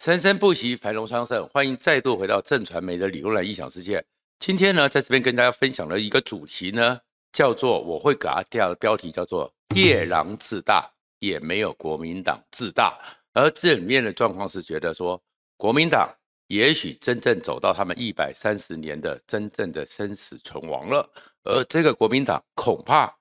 生生不息，繁荣昌盛。欢迎再度回到正传媒的理工男异想世界。今天呢，在这边跟大家分享的一个主题呢，叫做我会给它定的标题叫做“夜郎自大，也没有国民党自大”。而这里面的状况是觉得说，国民党也许真正走到他们一百三十年的真正的生死存亡了，而这个国民党恐怕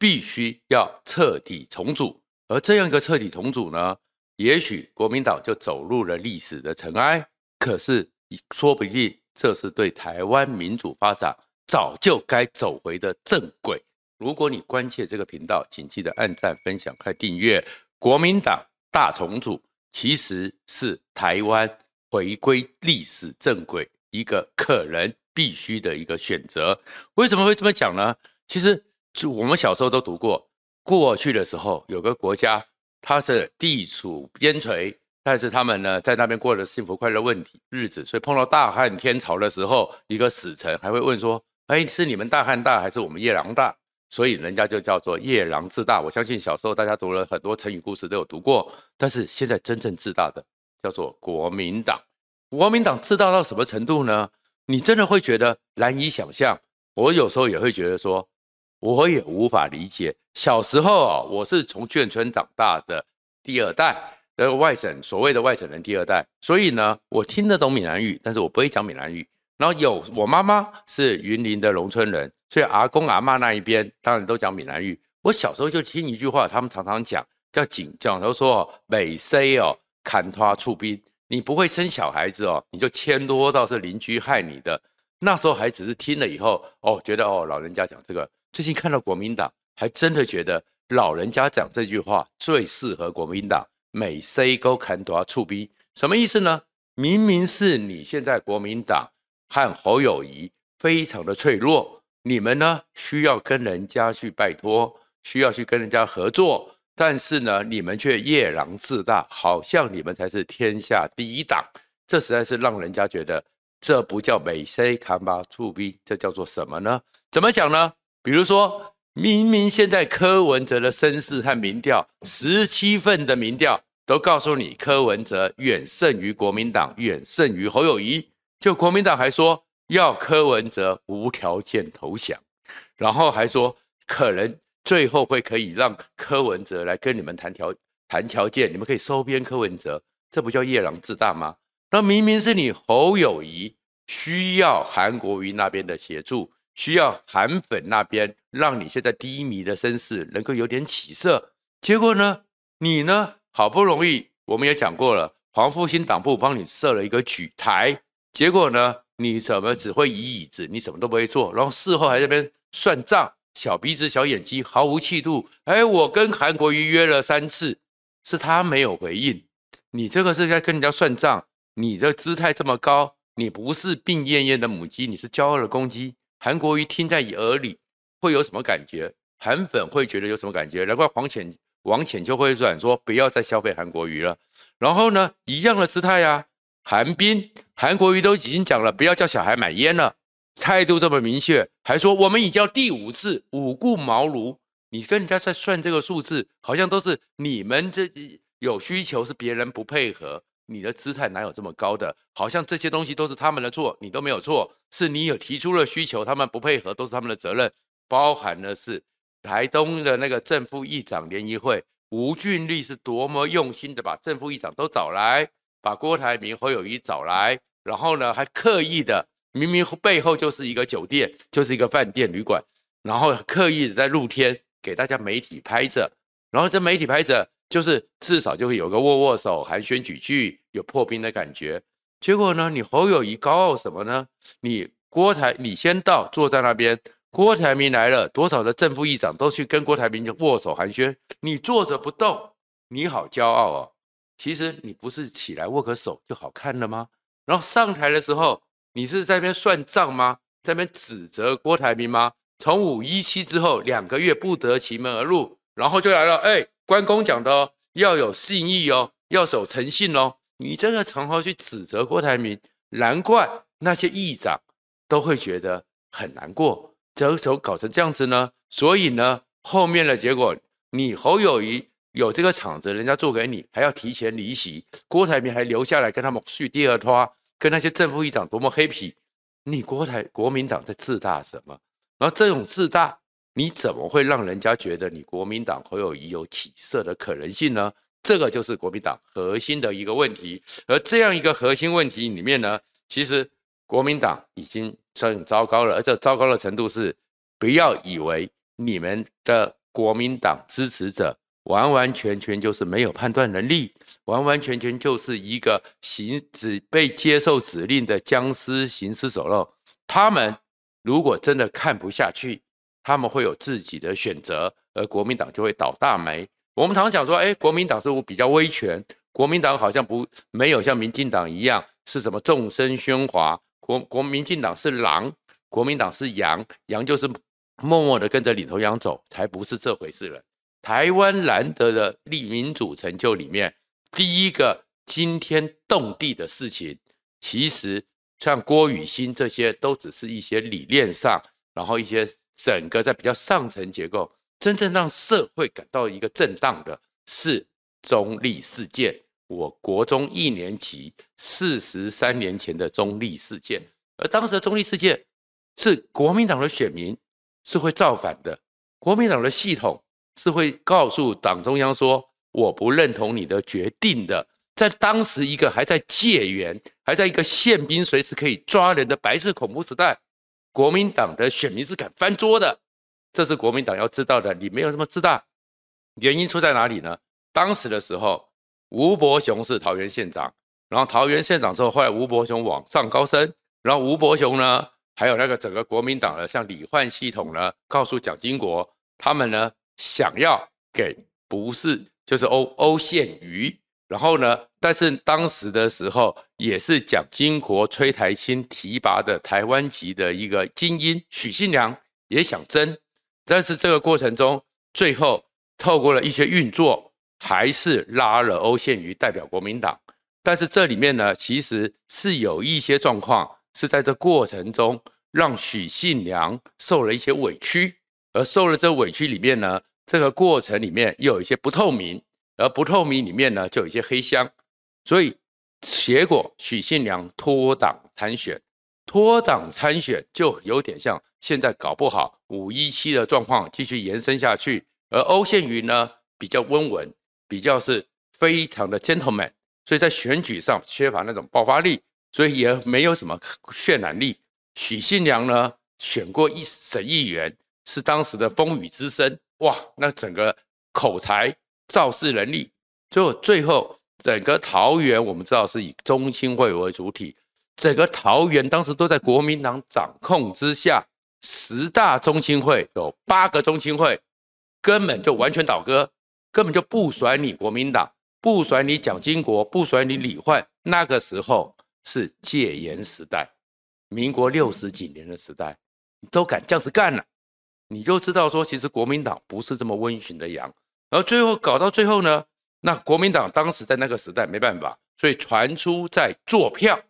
必须要彻底重组。而这样一个彻底重组呢，也许国民党就走入了历史的尘埃，可是说不定这是对台湾民主发展早就该走回的正轨。如果你关切这个频道，请记得按赞、分享、开订阅。国民党大重组其实是台湾回归历史正轨一个可能必须的一个选择。为什么会这么讲呢？其实就我们小时候都读过，过去的时候有个国家。他是地处边陲，但是他们呢，在那边过了幸福快乐问题日子，所以碰到大汉天朝的时候，一个使臣还会问说：“哎，是你们大汉大，还是我们夜郎大？”所以人家就叫做夜郎自大。我相信小时候大家读了很多成语故事都有读过，但是现在真正自大的叫做国民党。国民党自大到什么程度呢？你真的会觉得难以想象。我有时候也会觉得说。我也无法理解，小时候啊，我是从眷村长大的第二代的外省，所谓的外省人第二代，所以呢，我听得懂闽南语，但是我不会讲闽南语。然后有我妈妈是云林的农村人，所以阿公阿妈那一边当然都讲闽南语。我小时候就听一句话，他们常常讲叫“紧”，讲都说“美 C 哦，砍拖出兵”，你不会生小孩子哦，你就牵拖到是邻居害你的。那时候还只是听了以后哦，觉得哦，老人家讲这个。最近看到国民党，还真的觉得老人家讲这句话最适合国民党。每 say 都砍多触逼，什么意思呢？明明是你现在国民党和侯友宜非常的脆弱，你们呢需要跟人家去拜托，需要去跟人家合作，但是呢你们却夜郎自大，好像你们才是天下第一党。这实在是让人家觉得，这不叫每 say 砍吧触逼，这叫做什么呢？怎么讲呢？比如说，明明现在柯文哲的声势和民调，十七份的民调都告诉你柯文哲远胜于国民党，远胜于侯友宜，就国民党还说要柯文哲无条件投降，然后还说可能最后会可以让柯文哲来跟你们谈条谈条件，你们可以收编柯文哲，这不叫夜郎自大吗？那明明是你侯友谊需要韩国瑜那边的协助。需要韩粉那边让你现在低迷的身世能够有点起色，结果呢，你呢好不容易我们也讲过了，黄复兴党部帮你设了一个举台，结果呢，你怎么只会移椅子，你什么都不会做，然后事后还在那边算账，小鼻子小眼睛，毫无气度。哎，我跟韩国瑜约了三次，是他没有回应，你这个是在跟人家算账，你这姿态这么高，你不是病恹恹的母鸡，你是骄傲的公鸡。韩国瑜听在耳里会有什么感觉？韩粉会觉得有什么感觉？难怪黄浅王浅就会转说不要再消费韩国瑜了。然后呢，一样的姿态啊，韩冰、韩国瑜都已经讲了，不要叫小孩买烟了，态度这么明确，还说我们已经要第五次五顾茅庐。你跟人家在算这个数字，好像都是你们这有需求，是别人不配合。你的姿态哪有这么高的？好像这些东西都是他们的错，你都没有错，是你有提出了需求，他们不配合，都是他们的责任。包含的是台东的那个正副议长联谊会，吴俊立是多么用心的把正副议长都找来，把郭台铭、侯友谊找来，然后呢还刻意的，明明背后就是一个酒店，就是一个饭店旅馆，然后刻意的在露天给大家媒体拍着，然后这媒体拍着。就是至少就会有个握握手、寒暄几句，有破冰的感觉。结果呢，你侯友宜高傲什么呢？你郭台，你先到坐在那边，郭台铭来了，多少的正副议长都去跟郭台铭握手寒暄，你坐着不动，你好骄傲哦。其实你不是起来握个手就好看了吗？然后上台的时候，你是在那边算账吗？在那边指责郭台铭吗？从五一七之后两个月不得其门而入，然后就来了，哎。关公讲的，要有信义哦，要守诚信哦。你这个场合去指责郭台铭，难怪那些议长都会觉得很难过。怎么搞成这样子呢？所以呢，后面的结果，你侯友谊有这个场子，人家做给你，还要提前离席，郭台铭还留下来跟他们续第二拖，跟那些正副议长多么 happy。你国台国民党在自大什么？然后这种自大，你怎么会让人家觉得你国民党会有有起色的可能性呢？这个就是国民党核心的一个问题。而这样一个核心问题里面呢，其实国民党已经很糟糕了，而这糟糕的程度是，不要以为你们的国民党支持者。完完全全就是没有判断能力，完完全全就是一个行只被接受指令的僵尸行尸走肉。他们如果真的看不下去，他们会有自己的选择，而国民党就会倒大霉。我们常常讲说，哎，国民党是不比较威权？国民党好像不没有像民进党一样是什么众声喧哗。国国民进党是狼，国民党是羊，羊就是默默的跟着领头羊走，才不是这回事了。台湾难得的立民主成就里面，第一个惊天动地的事情，其实像郭雨欣这些，都只是一些理念上，然后一些整个在比较上层结构，真正让社会感到一个震荡的是中立事件。我国中一年级四十三年前的中立事件，而当时的中立事件是国民党的选民是会造反的，国民党的系统。是会告诉党中央说，我不认同你的决定的。在当时一个还在戒严，还在一个宪兵随时可以抓人的白色恐怖时代，国民党的选民是敢翻桌的。这是国民党要知道的。你没有那么自大，原因出在哪里呢？当时的时候，吴伯雄是桃园县长，然后桃园县长之后，后来吴伯雄往上高升，然后吴伯雄呢，还有那个整个国民党的像李焕系统呢，告诉蒋经国他们呢。想要给不是就是欧欧宪瑜，然后呢，但是当时的时候也是蒋经国、崔台青提拔的台湾籍的一个精英许信良也想争，但是这个过程中最后透过了一些运作，还是拉了欧宪瑜代表国民党。但是这里面呢，其实是有一些状况是在这过程中让许信良受了一些委屈。而受了这委屈里面呢，这个过程里面又有一些不透明，而不透明里面呢，就有一些黑箱，所以结果许信良脱党参选，脱党参选就有点像现在搞不好五一七的状况继续延伸下去，而欧宪瑜呢比较温文，比较是非常的 gentleman，所以在选举上缺乏那种爆发力，所以也没有什么渲染力。许信良呢选过一省议员。是当时的风雨之声，哇！那整个口才、造势能力，就最后整个桃园，我们知道是以中青会为主体，整个桃园当时都在国民党掌控之下，十大中青会有八个中青会根本就完全倒戈，根本就不甩你国民党，不甩你蒋经国，不甩你李焕。那个时候是戒严时代，民国六十几年的时代，你都敢这样子干了。你就知道说，其实国民党不是这么温驯的羊，然后最后搞到最后呢，那国民党当时在那个时代没办法，所以传出在坐票，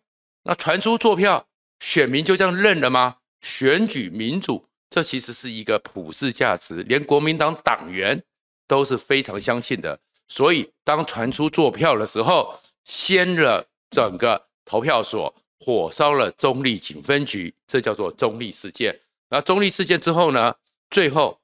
那传出坐票，选民就这样认了吗？选举民主，这其实是一个普世价值，连国民党党员都是非常相信的。所以当传出坐票的时候，掀了整个投票所，火烧了中立警分局，这叫做中立事件。那中立事件之后呢？最后，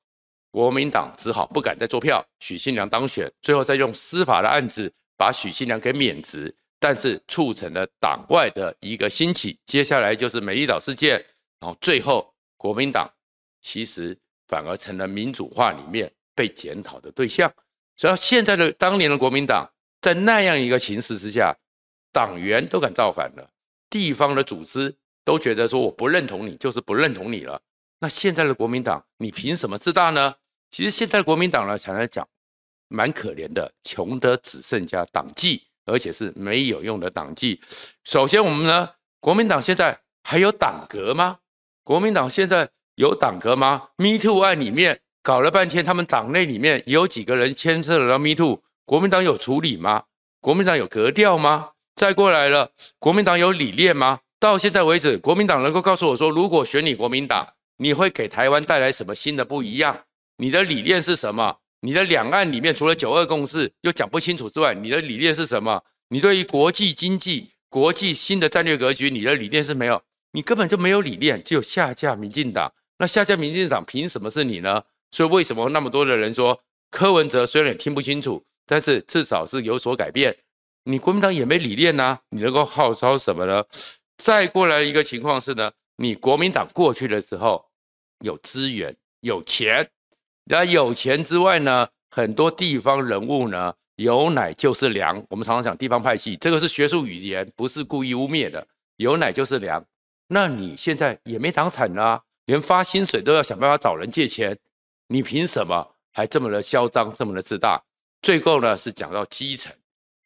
国民党只好不敢再做票，许信良当选，最后再用司法的案子把许信良给免职，但是促成了党外的一个兴起。接下来就是美丽岛事件，然后最后国民党其实反而成了民主化里面被检讨的对象。所以现在的当年的国民党在那样一个形势之下，党员都敢造反了，地方的组织都觉得说我不认同你，就是不认同你了。那现在的国民党，你凭什么自大呢？其实现在的国民党呢，常常讲，蛮可怜的，穷得只剩下党纪，而且是没有用的党纪。首先，我们呢，国民党现在还有党革吗？国民党现在有党革吗？Me Too 案里面搞了半天，他们党内里面有几个人牵涉了 Me Too？国民党有处理吗？国民党有格调吗？再过来了，国民党有理念吗？到现在为止，国民党能够告诉我说，如果选你国民党，你会给台湾带来什么新的不一样？你的理念是什么？你的两岸里面除了九二共识又讲不清楚之外，你的理念是什么？你对于国际经济、国际新的战略格局，你的理念是没有，你根本就没有理念，就下架民进党。那下架民进党凭什么是你呢？所以为什么那么多的人说柯文哲虽然也听不清楚，但是至少是有所改变？你国民党也没理念呐、你能够号召什么呢？再过来一个情况是呢，你国民党过去的时候有资源、有钱。那有钱之外呢，很多地方人物呢，有奶就是粮。我们常常讲地方派系，这个是学术语言，不是故意污蔑的。有奶就是粮。那你现在也没党产啊，连发薪水都要想办法找人借钱，你凭什么还这么的嚣张，这么的自大？最后呢，是讲到基层，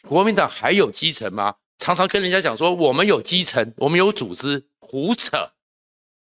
国民党还有基层吗？常常跟人家讲说我们有基层，我们有组织，胡扯。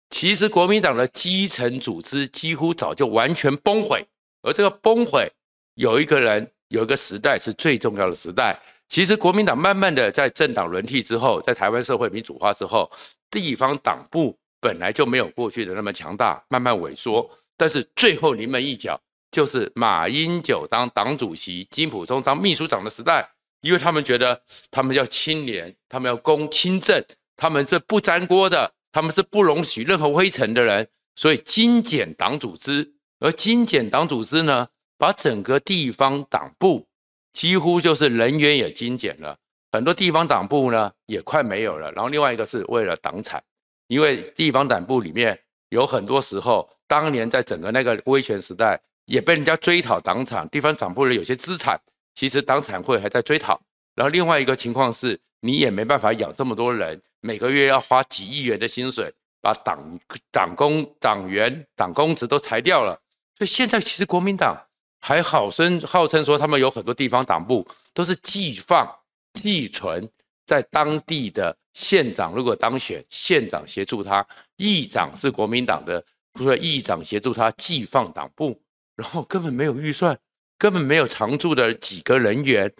其实国民党的基层组织几乎早就完全崩毁，而这个崩毁有一个人，有一个时代是最重要的时代。其实国民党慢慢的在政党轮替之后，在台湾社会民主化之后，地方党部本来就没有过去的那么强大，慢慢萎缩。但是最后临门一脚，就是马英九当党主席，金溥聪当秘书长的时代，因为他们觉得他们要清廉，他们要公清正，他们这不沾锅的。他们是不容许任何灰尘的人，所以精简党组织。而精简党组织呢，把整个地方党部几乎就是人员也精简了，很多地方党部呢也快没有了。然后另外一个是为了党产，因为地方党部里面有很多时候，当年在整个那个威权时代也被人家追讨党产，地方党部的有些资产，其实党产会还在追讨。然后另外一个情况是，你也没办法养这么多人。每个月要花几亿元的薪水，把党党工、党员、党公职都裁掉了。所以现在其实国民党还好声号称说，他们有很多地方党部都是寄放、寄存在当地的县长。如果当选，县长协助他；议长是国民党的，不是议长协助他寄放党部，然后根本没有预算，根本没有常驻的几个人员。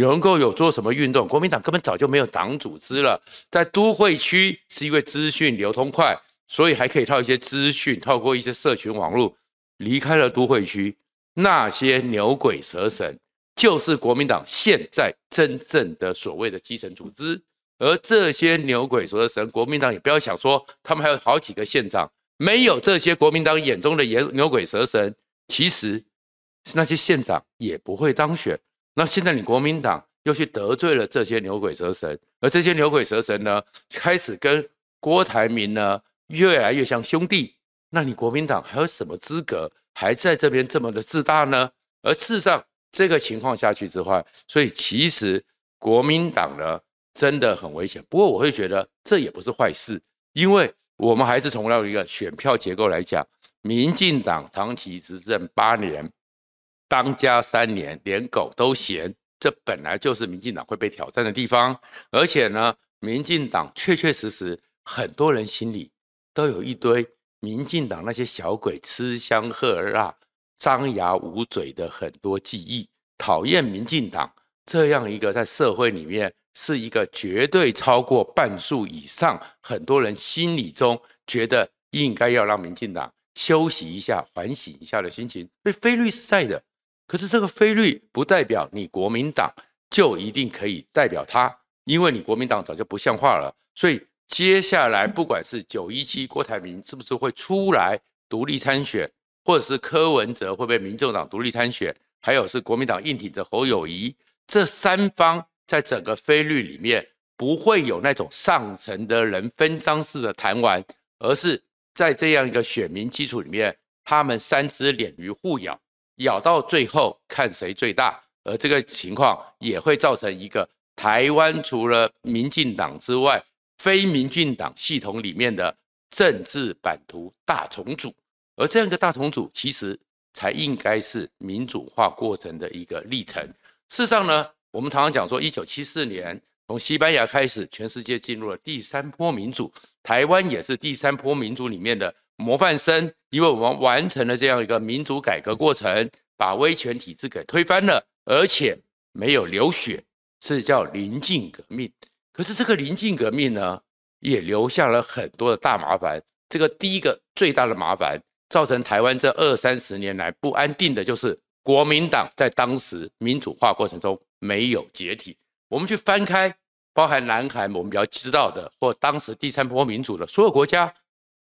能够有做什么运动？国民党根本早就没有党组织了。在都会区是因为资讯流通快，所以还可以套一些资讯，透过一些社群网络。离开了都会区，那些牛鬼蛇神就是国民党现在真正的所谓的基层组织。而这些牛鬼蛇神，国民党也不要想说他们还有好几个县长，没有这些国民党眼中的牛牛鬼蛇神，其实是那些县长也不会当选。那现在你国民党又去得罪了这些牛鬼蛇神，而这些牛鬼蛇神呢，开始跟郭台铭呢越来越像兄弟。那你国民党还有什么资格还在这边这么的自大呢？而事实上，这个情况下去之后，所以其实国民党呢真的很危险。不过我会觉得这也不是坏事，因为我们还是从那一个选票结构来讲，民进党长期执政八年。当家三年，连狗都嫌，这本来就是民进党会被挑战的地方。而且呢，民进党确确实实，很多人心里都有一堆民进党那些小鬼吃香喝辣、张牙舞嘴的很多记忆，讨厌民进党这样一个在社会里面是一个绝对超过半数以上，很多人心里中觉得应该要让民进党休息一下、缓息一下的心情，所以非绿是在的。可是这个非绿不代表你国民党就一定可以代表他，因为你国民党早就不像话了。所以接下来不管是九一七郭台铭是不是会出来独立参选，或者是柯文哲会被民众党独立参选，还有是国民党硬挺着侯友谊，这三方在整个非绿里面不会有那种上层的人分赃式的谈完，而是在这样一个选民基础里面，他们三只脸鱼互咬。咬到最后看谁最大，而这个情况也会造成一个台湾除了民进党之外，非民进党系统里面的政治版图大重组，而这样一个大重组其实才应该是民主化过程的一个历程。事实上呢，我们常常讲说，一九七四年从西班牙开始，全世界进入了第三波民主，台湾也是第三波民主里面的。模范生，因为我们完成了这样一个民主改革过程，把威权体制给推翻了，而且没有流血，是叫临近革命。可是这个临近革命呢，也留下了很多的大麻烦。这个第一个最大的麻烦，造成台湾这二三十年来不安定的，就是国民党在当时民主化过程中没有解体。我们去翻开，包含南韩，我们比较知道的，或当时第三波民主的所有国家，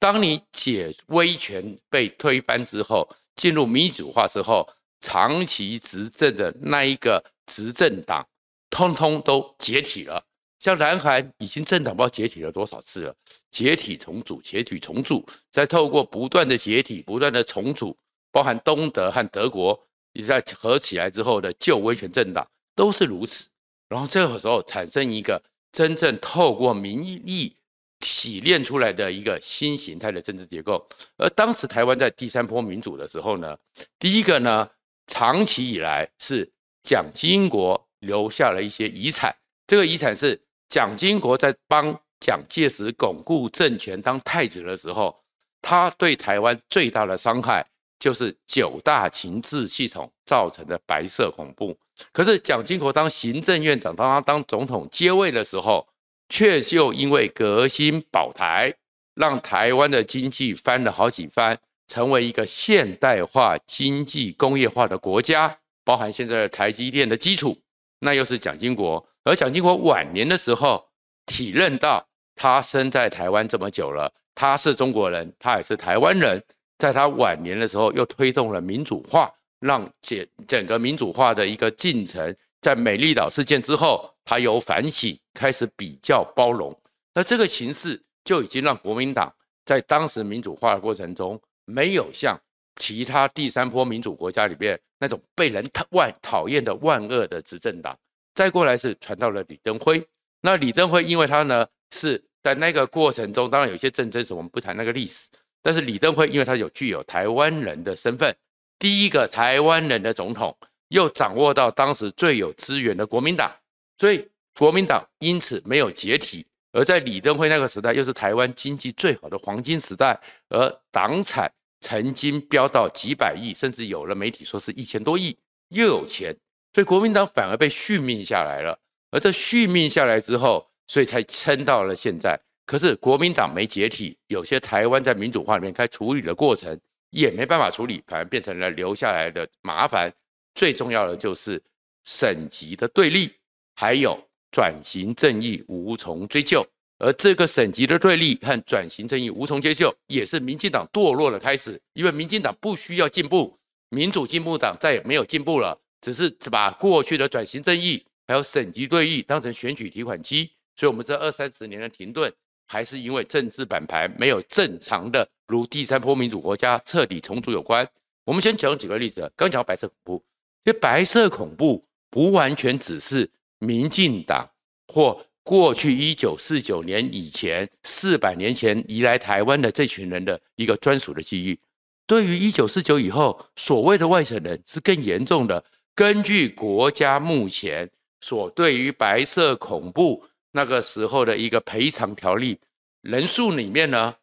当你解威权被推翻之后，进入民主化之后，长期执政的那一个执政党，通通都解体了。像南韩已经政党不知道解体了多少次了，解体重组，解体重组，再透过不断的解体，不断的重组，包含东德和德国，你在合起来之后的旧威权政党都是如此。然后这个时候产生一个真正透过民意洗练出来的一个新形态的政治结构。而当时台湾在第三波民主的时候呢，第一个呢，长期以来是蒋经国留下了一些遗产，这个遗产是。蒋经国在帮蒋介石巩固政权当太子的时候，他对台湾最大的伤害就是九大情治系统造成的白色恐怖。可是蒋经国当行政院长，当他当总统接位的时候，却就因为革新保台，让台湾的经济翻了好几番，成为一个现代化经济工业化的国家，包含现在的台积电的基础，那又是蒋经国。而蒋经国晚年的时候，体认到他生在台湾这么久了，他是中国人，他也是台湾人。在他晚年的时候，又推动了民主化，让整整个民主化的一个进程，在美丽岛事件之后，他由反省，开始比较包容。那这个形势就已经让国民党在当时民主化的过程中，没有像其他第三波民主国家里边那种被人讨万讨厌的万恶的执政党。再过来是传到了李登辉，那李登辉因为他呢是在那个过程中，当然有些政争，是我们不谈那个历史。但是李登辉因为他有具有台湾人的身份，第一个台湾人的总统，又掌握到当时最有资源的国民党，所以国民党因此没有解体。而在李登辉那个时代，又是台湾经济最好的黄金时代，而党产曾经飙到几百亿，甚至有了媒体说是一千多亿，又有钱。所以国民党反而被续命下来了，而这续命下来之后，所以才撑到了现在。可是国民党没解体，有些台湾在民主化里面该处理的过程也没办法处理，反而变成了留下来的麻烦。最重要的就是省级的对立，还有转型正义无从追究。而这个省级的对立和转型正义无从追究，也是民进党堕落的开始。因为民进党不需要进步，民主进步党再也没有进步了。只是把过去的转型正义还有省级对立当成选举提款机，所以我们这二三十年的停顿，还是因为政治板牌没有正常的如第三波民主国家彻底重组有关。我们先讲几个例子，刚讲白色恐怖，这白色恐怖不完全只是民进党或过去一九四九年以前四百年前移来台湾的这群人的一个专属的记忆，对于一九四九以后所谓的外省人是更严重的。根据国家目前所对于白色恐怖那个时候的一个赔偿条例，人数里面呢，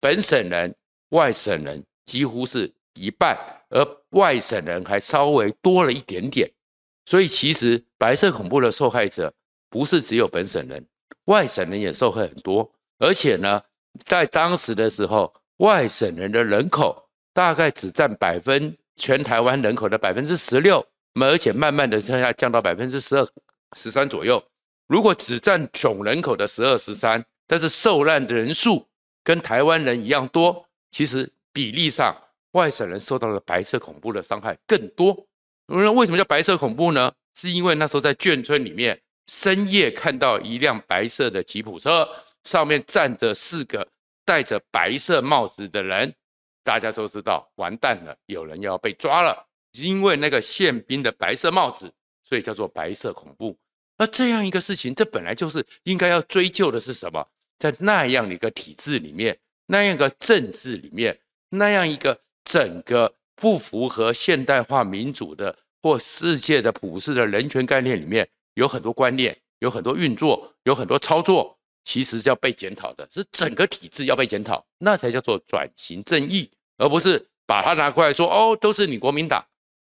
本省人、外省人几乎是一半，而外省人还稍微多了一点点。所以其实白色恐怖的受害者不是只有本省人，外省人也受害很多。而且呢，在当时的时候，外省人的人口大概只占百分全台湾人口的百分之十六。而且慢慢的向下降到百分之十二、十三左右。如果只占总人口的十二、十三，但是受难的人数跟台湾人一样多，其实比例上外省人受到了白色恐怖的伤害更多。那为什么叫白色恐怖呢？是因为那时候在眷村里面，深夜看到一辆白色的吉普车，上面站着四个戴着白色帽子的人，大家都知道完蛋了，有人要被抓了。因为那个宪兵的白色帽子，所以叫做白色恐怖。那这样一个事情，这本来就是应该要追究的是什么？在那样的一个体制里面，那样一个政治里面，那样一个整个不符合现代化民主的或世界的普世的人权概念里面，有很多观念，有很多运作，有很多操作，其实是要被检讨的，是整个体制要被检讨，那才叫做转型正义，而不是把它拿过来说哦，都是你国民党。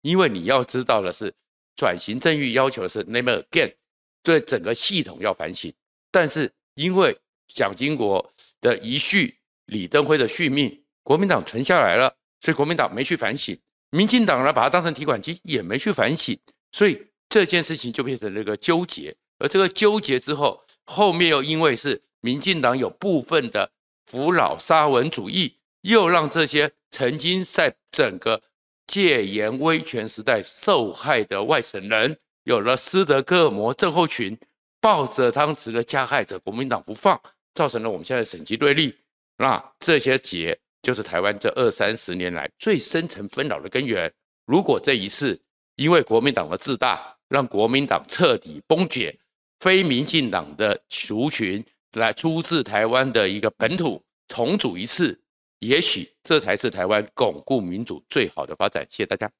因为你要知道的是，转型正义要求的是 “never again”，对整个系统要反省。但是因为蒋经国的遗绪、李登辉的续命，国民党存下来了，所以国民党没去反省。民进党呢把它当成提款机，也没去反省，所以这件事情就变成了一个纠结。而这个纠结之后，后面又因为是民进党有部分的扶老沙文主义，又让这些曾经在整个戒严威权时代受害的外省人，有了斯德哥尔摩症候群，抱着当时的加害者国民党不放，造成了我们现在省级对立。那这些结就是台湾这二三十年来最深层纷扰的根源。如果这一次因为国民党的自大，让国民党彻底崩解，非民进党的族群来出自台湾的一个本土重组一次，也许这才是台湾巩固民主最好的发展。谢谢大家。